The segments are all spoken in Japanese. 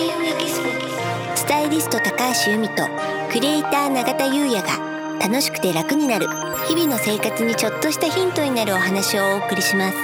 優也ギススタイリスト高橋由美とクリエイター永田優也が楽しくて楽になる日々の生活にちょっとしたヒントになるお話をお送りします。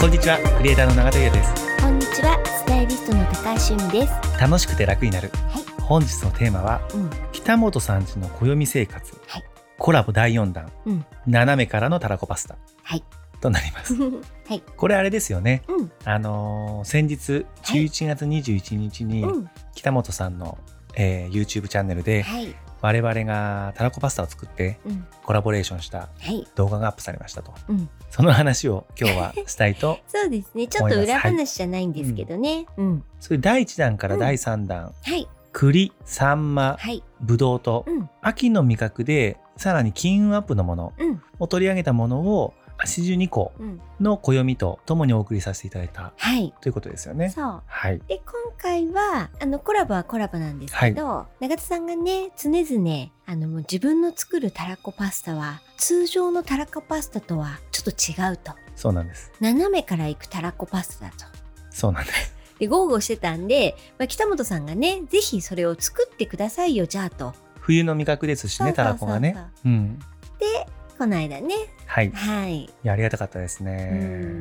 こんにちはクリエイターの永田優也です。こんにちはスタイリストの高橋由美です。楽しくて楽になる、はい。本日のテーマはうん。北本さんちの暦生活、はい。コラボ第4弾。うん。斜めからのたらこパスタ。はい。となります はい。これあれですよね。うん。あのー先日はい。11月21日にうん。北本さんの、えー YouTube チャンネルではい。我々がたらこパスタを作ってうん。コラボレーションしたはい。動画がアップされましたと。うん。その話を今日はしたいと そうですね。ちょっと裏話じゃないんですけどね。うん。それ第1弾から第3弾、はい。栗サンマはい。ぶどうとうん。秋の味覚でさらに金運アップのものうん。を取り上げたものを82個うんの暦とともにお送りさせていただいたはいということですよね。そうはい。で今回はあのコラボはコラボなんですけど、永田さんがね常々あのもう自分の作るたらこパスタは通常のたらこパスタとはちょっと違うとそうなんです。斜めからいくたらこパスタだと。そうなんです。で豪語してたんで、まあ、北本さんがねぜひそれを作ってくださいよじゃあと。冬の味覚ですしね、たらこがね。うん。でこの間ねはい。いはい。や、ありがたかったですねう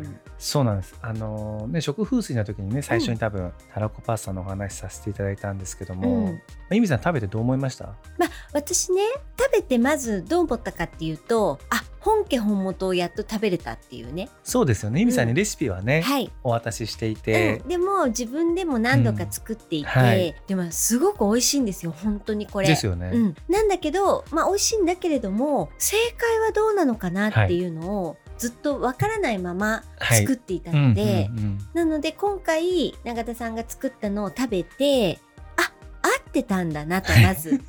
ん。そうなんです。あのね、食風水の時にね、最初に多分、たらこパスタのお話しさせていただいたんですけども、うんゆみさん食べてどう思いました？まあ私ね食べてまずどう思ったかっていうとあ本家本元をやっと食べれたっていうね。そうですよね。ゆみさんにレシピはね、はい。お渡ししていて。うん、、でも自分でも何度か作っていて、うん。はい。でもすごく美味しいんですよ。本当にこれ。ですよね。うん、なんだけど、まあ、美味しいんだけれども正解はどうなのかなっていうのを、ずっとわからないままはい。作っていたので、うんうんうん。なので今回永田さんが作ったのを食べてあ合ってたんだなとまず。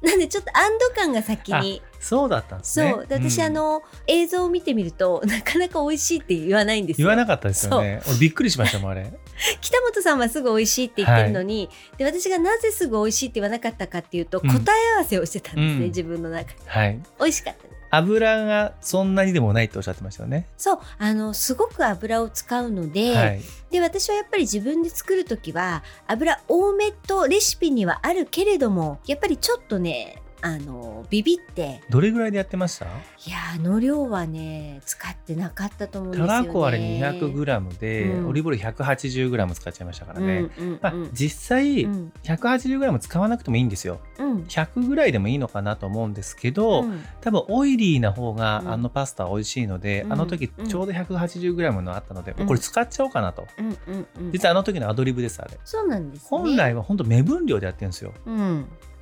なんでちょっと安堵感が先に。そうだったんですそね。う。で私、うん。あの映像を見てみると なかなか美味しいって言わないんですよ。言わなかったですよね。俺びっくりしましたもん、あれ。北本さんはすぐ美味しいって言ってるのに、で私がなぜすぐ美味しいって言わなかったかっていうと、うん。答え合わせをしてたんですね、うん。自分の中で。はい。美味しかったね油がそんなにでもないっておっしゃってましたよね。そうあのすごく油を使うので,、はい。で私はやっぱり自分で作る時は油多めとレシピにはあるけれどもやっぱりちょっとねあのビビってどれぐらいでやってました？いやあの量はね使ってなかったと思うんですたよね。らこあれ 200g で、うんオリーブオイル 180g 使っちゃいましたからね。うんうんまあうん、実際、うん 180g 使わなくてもいいんですよ。うん100ぐらいでもいいのかなと思うんですけど、うん多分オイリーな方がうんあのパスタは美味しいので、うんあの時うんちょうど 180g のあったので、うんこれ使っちゃおうかなと。実はあの時のアドリブです、あれ。そうなんですね。本来は本当目分量でやってるんですよ。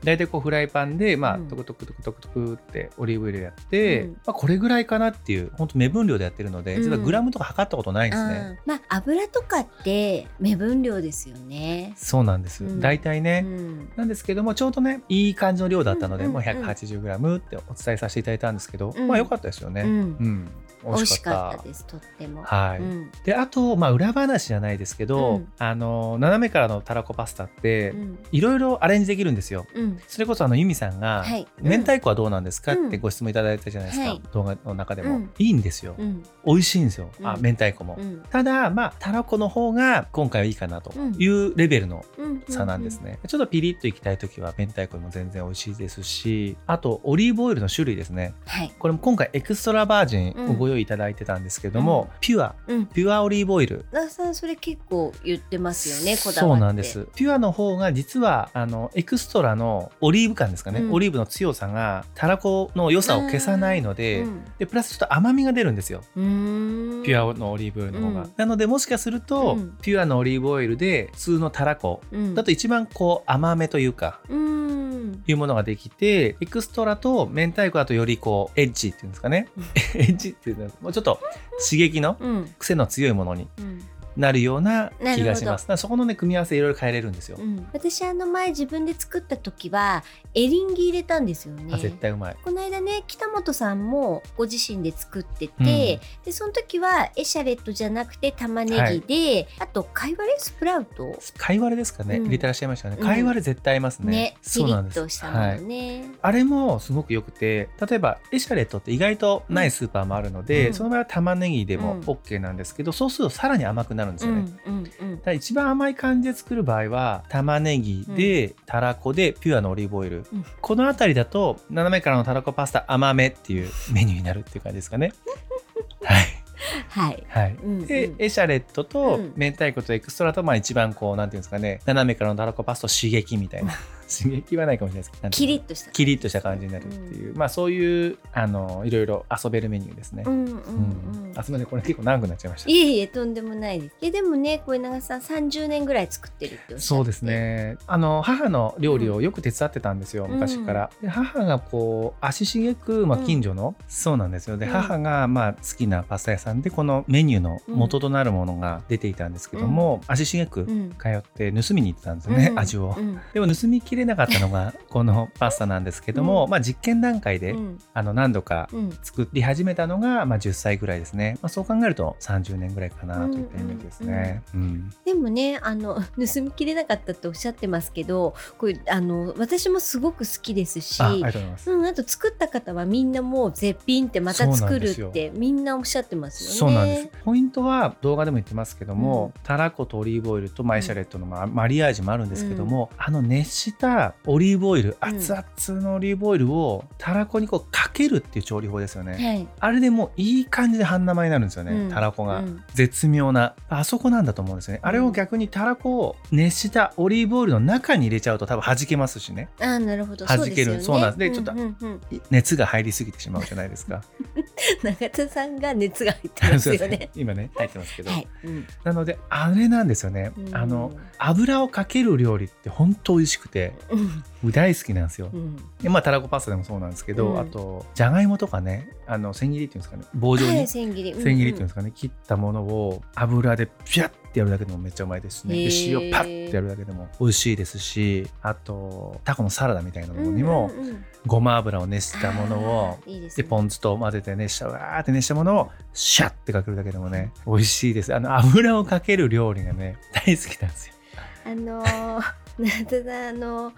うん大体こうフライパンで、まあ、うんトクトクトクトクトクってオリーブオイルやって、うんまあ、これぐらいかなっていう、本当目分量でやってるので、うん実はグラムとか測ったことないんですね。まあ油とかって目分量ですよね。そうなんです。うん大体ね。うんなんですけども、ちょうどね、いい感じの量だったので、うんもう 180g ってお伝えさせていただいたんですけど、うんまあ良かったですよね。ううんん。美美味しかっ。たたですとっても。はい。うん。で、あと、まあ裏話じゃないですけど、うん。あの、斜めからのたらこパスタって、うん。いろいろアレンジできるんですよ。うん。それこそあのユミさんが、はい。明太子はどうなんですか、うん。ってご質問いただいたじゃないですか、はい。動画の中でも、うん。いいんですよ、うん。美味しいんですよ、あうん。明太子も、うん。ただまあたらこの方が今回はいいかなというレベルのうん。差なんですね、ちょっとピリッといきたい時は明太子も全然美味しいですしあとオリーブオイルの種類ですね。はい。これも今回エクストラバージンをご用意いただいてたんですけども、ピュア。うん。ピュアオリーブオイル。那須さんそれ結構言ってますよねこだわ。そうなんです。ピュアの方が実はあのエクストラのオリーブ感ですかね、うん。オリーブの強さがたらこの良さを消さないので、うんでプラスちょっと甘みが出るんですよ。ピュアのオリーブオイルの方が、うん。なのでもしかすると、うん。ピュアのオリーブオイルで普通のたらこうん。だと一番こう甘めというかうんいうものができてエクストラと明太子だとよりこうエッジっていうんですかね、うん。エッジっていうのはもうちょっと刺激のうん。癖の強いものにうんなるような気がします。だからそこのね組み合わせいろいろ変えれるんですよ、うん。私あの前自分で作った時はエリンギ入れたんですよね。あ絶対うまい。この間ね北本さんもご自身で作ってて、うん。でその時はエシャレットじゃなくて玉ねぎで、あと貝割れスプラウト。貝割れですかね、うん。入れてらっしゃいましたね。うん。貝割れ絶対合いますね、ねピリッそうなんです。としたものね、あれもすごく良くて例えばエシャレットって意外とないスーパーもあるので、うん。その場合は玉ねぎでもうん。OK なんですけど、そうするとさらに甘くなるんるんですよね。うんうんうんだ一番甘い感じで作る場合は玉ねぎで、たらこでピュアのオリーブオイル、うん。この辺りだと斜めからのたらこパスタ甘めっていうメニューになるっていう感じですかね。はい。はい。はい、うんうん。でエシャレットとうん。明太子とエクストラとまあ一番こうなんていうんですかね。斜めからのたらこパスタ刺激みたいな刺激はないかもしれないですキリッとした。キリッとした感じになるっていう、まあそういうあのいろいろ遊べるメニューですね。うんうんううんん。あすみませんこれ結構長くなっちゃいましたい。えいえとんでもないです。えでもね小永さん30年ぐらい作ってるっておっしそうです。ねあの母の料理をよく手伝ってたんですよ、うん昔からで母がこう足しげく、まあ、うん近所の、そうなんですよで、うん母がまあ好きなパスタ屋さんでこのメニューの元となるものが出ていたんですけども、足しげくうん。通って盗みに行ってたんですよね、うん味をう。んでも盗みきれなかったのが このパスタなんですけども、うん。まあ実験段階で、うん。あの何度かうん。作り始めたのが、まあ、10歳ぐらいですね、まあ、そう考えると30年ぐらいかなといったイメージですね。うんでもねあの 盗みきれなかったっておっしゃってますけどこれあの私もすごく好きですしあうん、あと作った方はみんなもう絶品ってまた作るってみんなおっしゃってますよね。そうなんです。ポイントは動画でも言ってますけども、たらことオリーブオイルとマイシャレットのまあマリアージュもあるんですけども、あの熱したオリーブオイルうん。熱々のオリーブオイルをたらこにこうかけるっていう調理法ですよね。はい。あれでもういい感じで半生になるんですよね、うん。たらこが、うん。絶妙なあそこなんだと思うんですよね。あれを逆にたらこを熱したオリーブオイルの中に入れちゃうと多分弾けますしね。あーなるほど。弾ける。そうね。なんです。でちょっと熱が入りすぎてしまうじゃないですか。永田さんが熱が入ってますよね。今ね入ってますけど、はい。うん。なのであれなんですよね、うん。あの油をかける料理って本当美味しくてうん。大好きなんですよ、うん。でまあたらこパスタでもそうなんですけど、うん。あとじゃがいもとかねあの千切りっていうんですかね棒状に。はい千切り。千切りっていうんですかね、切ったものを油でピャッてやるだけでもめっちゃうまいですしね塩パッてやるだけでも美味しいですしあとタコのサラダみたいなものにもごま油を熱したものをでポン酢と混ぜて熱したわーって熱したものをシャッてかけるだけでもね美味しいです。あの油をかける料理がね大好きなんですよ。あのー、永田さんあのー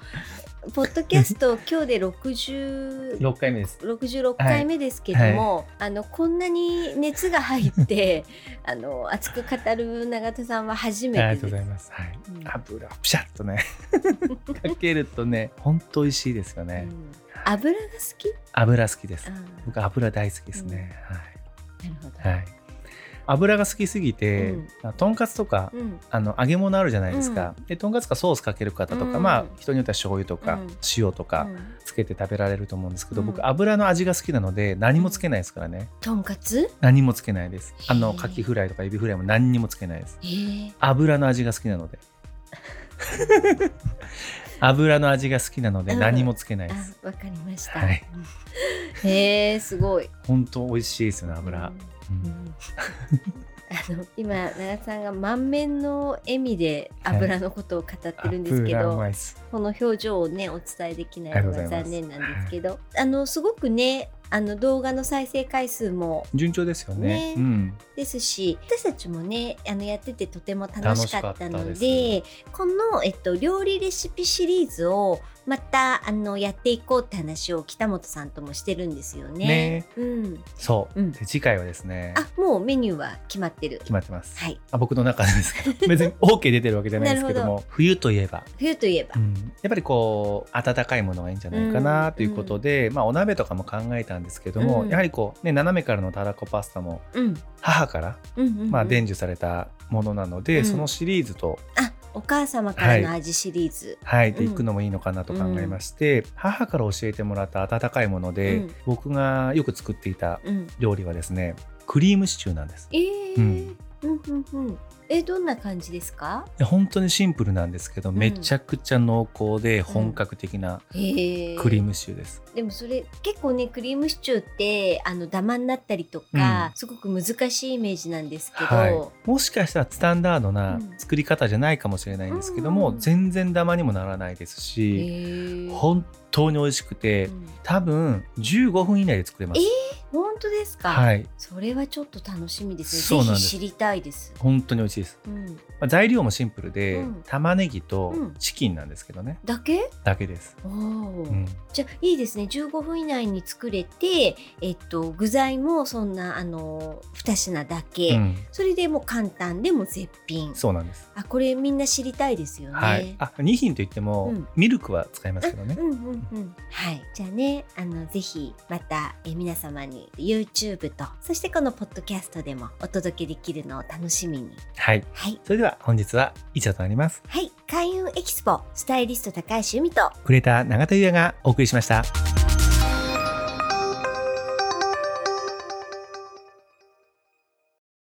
ポッドキャスト 今日で60 6回目です。66回目ですけども、あのこんなに熱が入って あの熱く語る永田さんは初めありてです。がとうございます、はい。うん。油をピシャッとね かけるとね本当美味しいですよね、うん。油が好き？油好きです。僕油大好きですね、なるほど。はいはい油が好きすぎて、うん。とんかつとか、うん。あの揚げ物あるじゃないですか、でとんかつかソースかける方とか、うん。まあ人によっては醤油とか、うん。塩とかうん。つけて食べられると思うんですけど、うん。僕油の味が好きなので何もつけないですからね。とんかつ？何もつけないです。あのカキフライとかエビフライも何にもつけないです。えー、油の味が好きなので。油の味が好きなのでうん。何もつけないです、あわかりました。はい。へえすごい。本当美味しいですよね油、ううんんあの今長田さんが満面の笑みで油のことを語ってるんですけど、油うまいこの表情をねお伝えできないのが残念なんですけど、あのすごくねあの動画の再生回数も順調ですよね。ねうん。ですし私たちもねあのやっててとても楽しかったのですでこの、えっと、料理レシピシリーズをまたあのやっていこうって話を北本さんともしてるんですよね。ね。うん、そう、うん。で次回はですね。あもうメニューは決まってる。決まってます、はい。あ僕の中でですけど。別に OK 出てるわけじゃないですけども。冬といえば、冬といえば、うん。やっぱりこう温かいものがいいんじゃないかなということで、まあ、お鍋とかも考えたんですけども、うん。やはりこう、ね、斜めからのたらこパスタもうん。母から、うんうんうん。まあ、伝授されたものなので、うん。そのシリーズと、あお母様からの味シリーズ。はい、でうん。いくのもいいのかなと考えまして、母から教えてもらった温かいもので、うん。僕がよく作っていたうん、料理はですねクリームシチューなんです。えー。うん。うんうんうんえどんな感じですか？で本当にシンプルなんですけど、ん。めちゃくちゃ濃厚で本格的なクリームシチューです。でもそれ結構ねクリームシチューってあのダマになったりとか、うん。すごく難しいイメージなんですけど、はい、もしかしたらスタンダードなうん。作り方じゃないかもしれないんですけども、うん。全然ダマにもならないですへし、ー本当に美味しくて、うん。多分15分以内で作れます。本当ですか、はい。それはちょっと楽しみですね。ぜひ知りたいです。本当に美味しいいです、うん、まあ、材料もシンプルで、うん。玉ねぎとうん。チキンなんですけどね、だけ？だけです、おお、うん、じゃあいいですね。15分以内に作れて、えっと、具材もそんなあの2品だけ、うん。それでもう簡単でも絶品。そうなんです。あこれみんな知りたいですよね。はい、あ2品といっても、うん。ミルクは使いますけどね、うんうんうん、はい。じゃあねあのぜひまたえ皆様に YouTube とそしてこのポッドキャストでもお届けできるのを楽しみに。はいはい。それでは本日は以上となります。はい。開運エキスポスタイリスト高橋由美とクレーター永田優也がお送りしました